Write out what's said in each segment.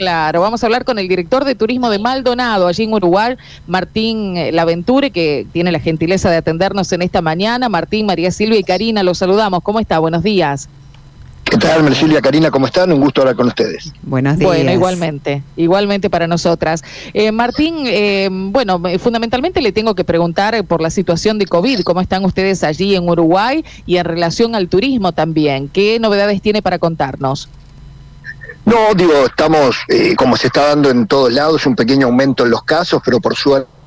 Claro, vamos a hablar con el director de turismo de Maldonado, allí en Uruguay, Martín eh, Laventure, que tiene la gentileza de atendernos en esta mañana. Martín, María Silvia y Karina, los saludamos. ¿Cómo está? Buenos días. ¿Qué tal, Mercilia, Karina? ¿Cómo están? Un gusto hablar con ustedes. Buenos días. Bueno, igualmente, igualmente para nosotras. Eh, Martín, eh, bueno, fundamentalmente le tengo que preguntar por la situación de COVID, ¿cómo están ustedes allí en Uruguay y en relación al turismo también? ¿Qué novedades tiene para contarnos? No, digo, estamos, eh, como se está dando en todos lados, un pequeño aumento en los casos, pero por suerte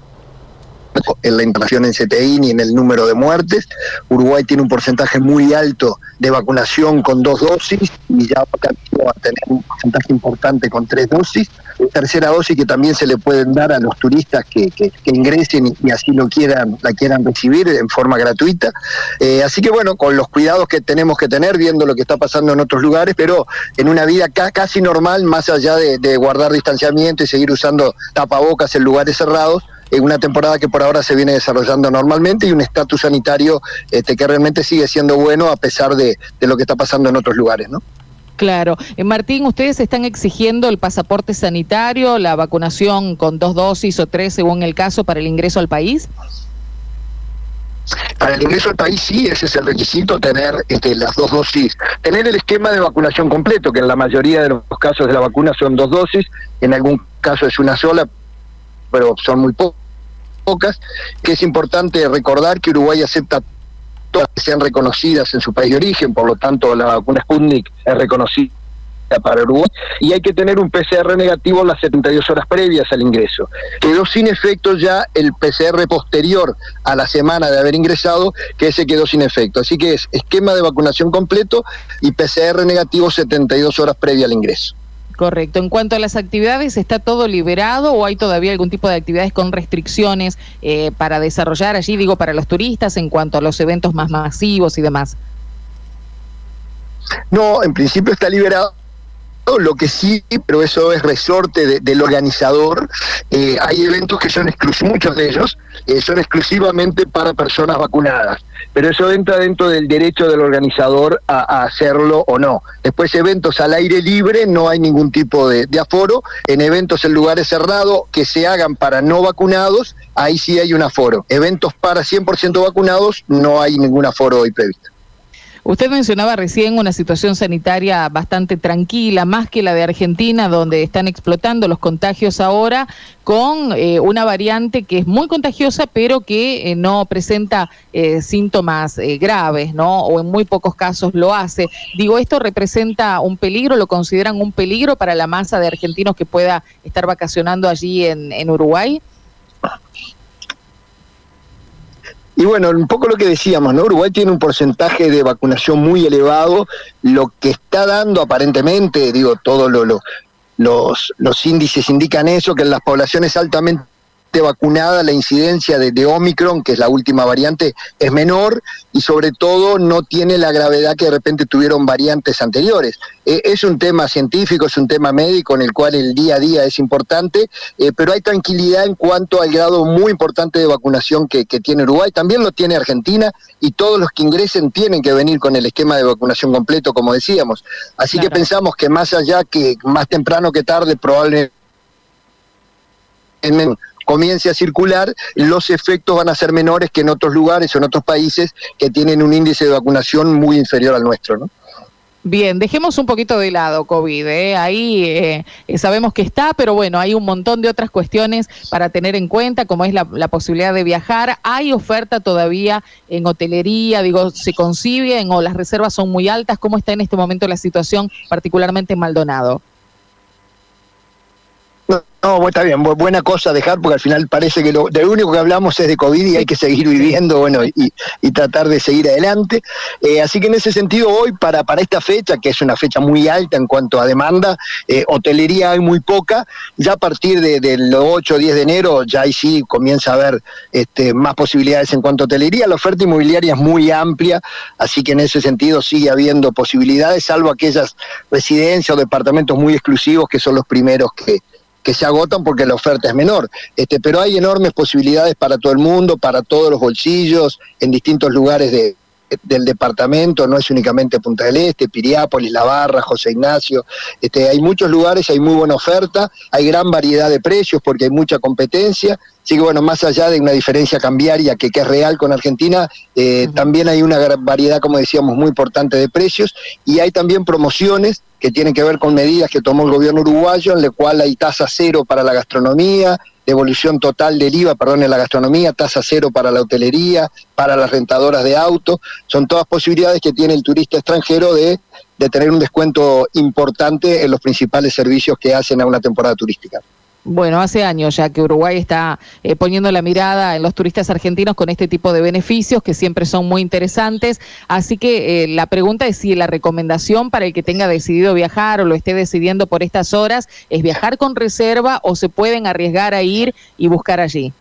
en la inflación en CTI ni en el número de muertes. Uruguay tiene un porcentaje muy alto de vacunación con dos dosis y ya va a tener un porcentaje importante con tres dosis. Tercera dosis que también se le pueden dar a los turistas que, ingresen y, así lo quieran, la quieran recibir en forma gratuita. Eh, así que bueno, con los cuidados que tenemos que tener, viendo lo que está pasando en otros lugares, pero en una vida casi normal, más allá de guardar distanciamiento y seguir usando tapabocas en lugares cerrados, en una temporada que por ahora se viene desarrollando normalmente y un estatus sanitario este, que realmente sigue siendo bueno a pesar de, lo que está pasando en otros lugares, ¿no? Claro. Eh, Martín, ¿ustedes están exigiendo el pasaporte sanitario, la vacunación con dos dosis o tres según el caso para el ingreso al país? Para el ingreso al país sí, ese es el requisito, tener este, las dos dosis, tener el esquema de vacunación completo, que en la mayoría de los casos de la vacuna son dos dosis, en algún caso es una sola, pero son muy pocos pocas, que es importante recordar que Uruguay acepta todas que sean reconocidas en su país de origen, por lo tanto la vacuna Sputnik es reconocida para Uruguay y hay que tener un PCR negativo las 72 horas previas al ingreso. Quedó sin efecto ya el PCR posterior a la semana de haber ingresado, que ese quedó sin efecto. Así que es esquema de vacunación completo y PCR negativo 72 horas previa al ingreso. Correcto. En cuanto a las actividades, ¿está todo liberado o hay todavía algún tipo de actividades con restricciones eh, para desarrollar allí, digo, para los turistas en cuanto a los eventos más masivos y demás? No, en principio está liberado lo que sí, pero eso es resorte del organizador, eh, hay eventos que son exclusivos, muchos de ellos eh, son exclusivamente para personas vacunadas, pero eso entra dentro del derecho del organizador a, hacerlo o no. Después eventos al aire libre, no hay ningún tipo de, aforo, en eventos en lugares cerrados que se hagan para no vacunados, ahí sí hay un aforo. Eventos para 100% vacunados, no hay ningún aforo hoy previsto. Usted mencionaba recién una situación sanitaria bastante tranquila, más que la de Argentina, donde están explotando los contagios ahora, con eh, una variante que es muy contagiosa, pero que eh, no presenta eh, síntomas graves, ¿no? O en muy pocos casos lo hace. Digo, ¿esto representa un peligro? ¿Lo consideran un peligro para la masa de argentinos que pueda estar vacacionando allí en Uruguay? Y bueno, un poco lo que decíamos, ¿no? Uruguay tiene un porcentaje de vacunación muy elevado, lo que está dando aparentemente, digo, todos lo, los, los índices indican eso, que en las poblaciones altamente vacunada, la incidencia de, de, Omicron, que es la última variante, es menor y sobre todo no tiene la gravedad que de repente tuvieron variantes anteriores. Eh, es un tema científico, es un tema médico en el cual el día a día es importante, eh, pero hay tranquilidad en cuanto al grado muy importante de vacunación que, tiene Uruguay. También lo tiene Argentina y todos los que ingresen tienen que venir con el esquema de vacunación completo, como decíamos. Así que pensamos que más allá que más temprano que tarde, probablemente comience a circular, los efectos van a ser menores que en otros lugares o en otros países que tienen un índice de vacunación muy inferior al nuestro, ¿no? Bien, dejemos un poquito de lado COVID. ¿eh? Ahí eh, eh, sabemos que está, pero bueno, hay un montón de otras cuestiones para tener en cuenta, como es la, posibilidad de viajar. Hay oferta todavía en hotelería, digo, se conciben o las reservas son muy altas. ¿Cómo está en este momento la situación, particularmente en Maldonado? No, está bien, buena cosa dejar, porque al final parece que lo, lo único que hablamos es de COVID y hay que seguir viviendo, bueno, y, tratar de seguir adelante. Eh, así que en ese sentido, hoy, para, para esta fecha, que es una fecha muy alta en cuanto a demanda, eh, hotelería hay muy poca, ya a partir del de, 8 o 10 de enero, ya ahí sí comienza a haber este, más posibilidades en cuanto a hotelería. La oferta inmobiliaria es muy amplia, así que en ese sentido sigue habiendo posibilidades, salvo aquellas residencias o departamentos muy exclusivos que son los primeros que que se agotan porque la oferta es menor. Este, pero hay enormes posibilidades para todo el mundo, para todos los bolsillos, en distintos lugares de, del departamento, no es únicamente Punta del Este, Piriápolis, La Barra, José Ignacio, este, hay muchos lugares, hay muy buena oferta, hay gran variedad de precios porque hay mucha competencia, así que bueno, más allá de una diferencia cambiaria que, que es real con Argentina, eh, también hay una variedad, como decíamos, muy importante de precios y hay también promociones que tienen que ver con medidas que tomó el gobierno uruguayo, en la cual hay tasa cero para la gastronomía, devolución total del IVA, perdón, en la gastronomía, tasa cero para la hotelería, para las rentadoras de autos, son todas posibilidades que tiene el turista extranjero de, de tener un descuento importante en los principales servicios que hacen a una temporada turística. Bueno, hace años ya que Uruguay está eh, poniendo la mirada en los turistas argentinos con este tipo de beneficios que siempre son muy interesantes. Así que eh, la pregunta es si la recomendación para el que tenga decidido viajar o lo esté decidiendo por estas horas es viajar con reserva o se pueden arriesgar a ir y buscar allí.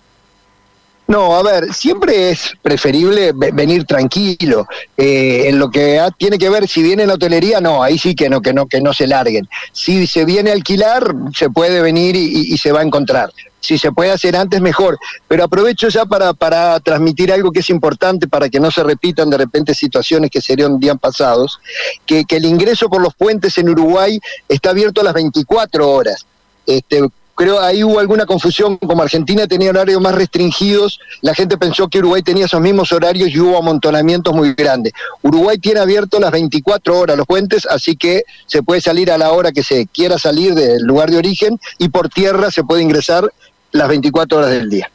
No, a ver, siempre es preferible venir tranquilo. Eh, en lo que tiene que ver, si viene en la hotelería, no, ahí sí que no, que no, que no se larguen. Si se viene a alquilar, se puede venir y, se va a encontrar. Si se puede hacer antes, mejor. Pero aprovecho ya para, para transmitir algo que es importante para que no se repitan de repente situaciones que serían días pasados, que, que el ingreso por los puentes en Uruguay está abierto a las 24 horas. Este, creo ahí hubo alguna confusión, como Argentina tenía horarios más restringidos, la gente pensó que Uruguay tenía esos mismos horarios y hubo amontonamientos muy grandes. Uruguay tiene abierto las 24 horas los puentes, así que se puede salir a la hora que se quiera salir del lugar de origen y por tierra se puede ingresar las 24 horas del día.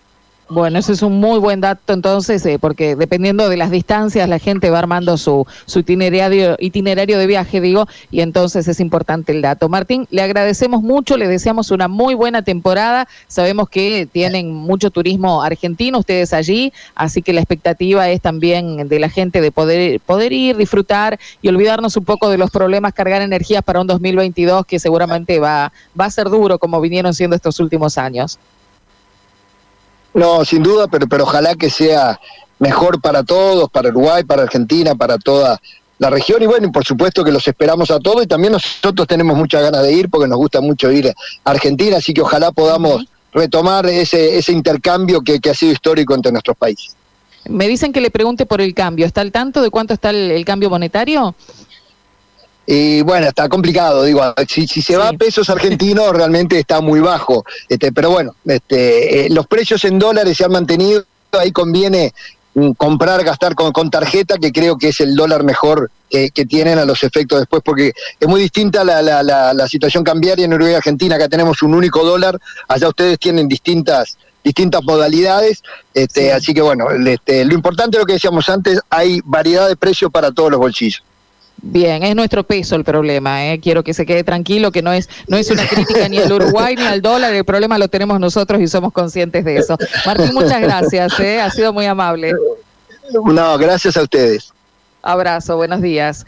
Bueno, ese es un muy buen dato entonces, eh, porque dependiendo de las distancias la gente va armando su, su itinerario, itinerario de viaje, digo, y entonces es importante el dato. Martín, le agradecemos mucho, le deseamos una muy buena temporada. Sabemos que tienen mucho turismo argentino ustedes allí, así que la expectativa es también de la gente de poder, poder ir, disfrutar y olvidarnos un poco de los problemas, cargar energías para un 2022 que seguramente va, va a ser duro como vinieron siendo estos últimos años. No, sin duda, pero, pero ojalá que sea mejor para todos, para Uruguay, para Argentina, para toda la región y bueno, por supuesto que los esperamos a todos y también nosotros tenemos muchas ganas de ir porque nos gusta mucho ir a Argentina, así que ojalá podamos retomar ese, ese intercambio que, que ha sido histórico entre nuestros países. Me dicen que le pregunte por el cambio. ¿Está al tanto de cuánto está el cambio monetario? Y bueno, está complicado, digo, si, si se va a pesos argentinos realmente está muy bajo, este, pero bueno, este, eh, los precios en dólares se han mantenido, ahí conviene mm, comprar, gastar con, con tarjeta, que creo que es el dólar mejor que, tienen a los efectos después, porque es muy distinta la, la, la, situación cambiaria en Uruguay y Argentina, acá tenemos un único dólar, allá ustedes tienen distintas distintas modalidades, este, así que bueno, este, lo importante es lo que decíamos antes, hay variedad de precios para todos los bolsillos. Bien, es nuestro peso el problema, ¿eh? quiero que se quede tranquilo, que no es, no es una crítica ni al Uruguay ni al dólar, el problema lo tenemos nosotros y somos conscientes de eso. Martín, muchas gracias, ¿eh? ha sido muy amable. No, gracias a ustedes. Abrazo, buenos días.